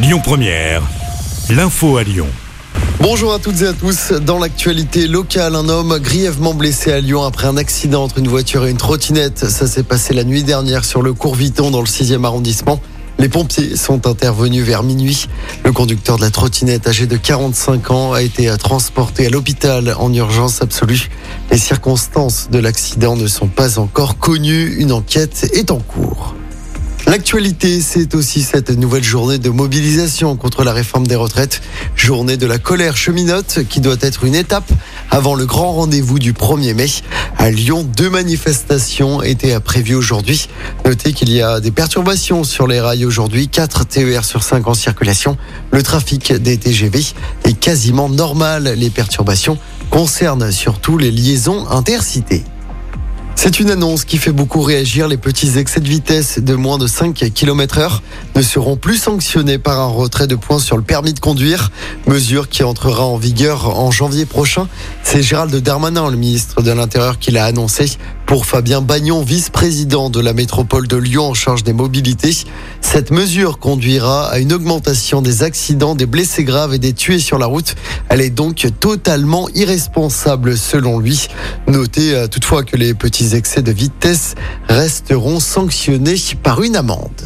Lyon Première, l'info à Lyon. Bonjour à toutes et à tous. Dans l'actualité locale, un homme grièvement blessé à Lyon après un accident entre une voiture et une trottinette. Ça s'est passé la nuit dernière sur le cours Viton dans le 6e arrondissement. Les pompiers sont intervenus vers minuit. Le conducteur de la trottinette, âgé de 45 ans, a été transporté à l'hôpital en urgence absolue. Les circonstances de l'accident ne sont pas encore connues. Une enquête est en cours. L'actualité, c'est aussi cette nouvelle journée de mobilisation contre la réforme des retraites. Journée de la colère cheminote qui doit être une étape avant le grand rendez-vous du 1er mai. À Lyon, deux manifestations étaient prévues aujourd'hui. Notez qu'il y a des perturbations sur les rails aujourd'hui. 4 TER sur 5 en circulation. Le trafic des TGV est quasiment normal. Les perturbations concernent surtout les liaisons intercités. C'est une annonce qui fait beaucoup réagir. Les petits excès de vitesse de moins de 5 km heure ne seront plus sanctionnés par un retrait de points sur le permis de conduire. Mesure qui entrera en vigueur en janvier prochain. C'est Gérald Darmanin, le ministre de l'Intérieur, qui l'a annoncé. Pour Fabien Bagnon, vice-président de la métropole de Lyon en charge des mobilités, cette mesure conduira à une augmentation des accidents, des blessés graves et des tués sur la route. Elle est donc totalement irresponsable selon lui. Notez euh, toutefois que les petits excès de vitesse resteront sanctionnés par une amende.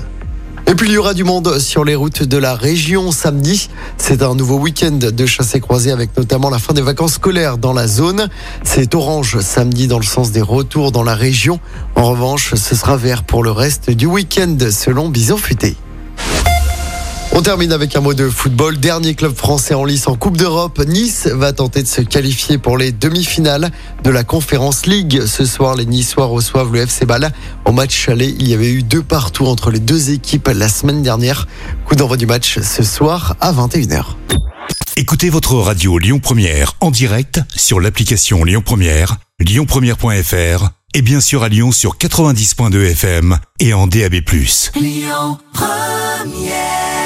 Et puis il y aura du monde sur les routes de la région samedi. C'est un nouveau week-end de chasse et croisée avec notamment la fin des vacances scolaires dans la zone. C'est orange samedi dans le sens des retours dans la région. En revanche, ce sera vert pour le reste du week-end selon Bison Futé. On termine avec un mot de football. Dernier club français en lice en Coupe d'Europe. Nice va tenter de se qualifier pour les demi-finales de la Conférence League. Ce soir, les Niçois reçoivent le FC Ball. Au match aller, il y avait eu deux partout entre les deux équipes la semaine dernière. Coup d'envoi du match ce soir à 21h. Écoutez votre radio Lyon Première en direct sur l'application Lyon Première, lyonpremière.fr et bien sûr à Lyon sur 90.2 FM et en DAB+. Lyon Première